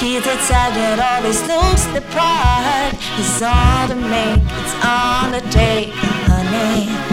He's the type that always looks the part. He's on the make, it's on the take, honey.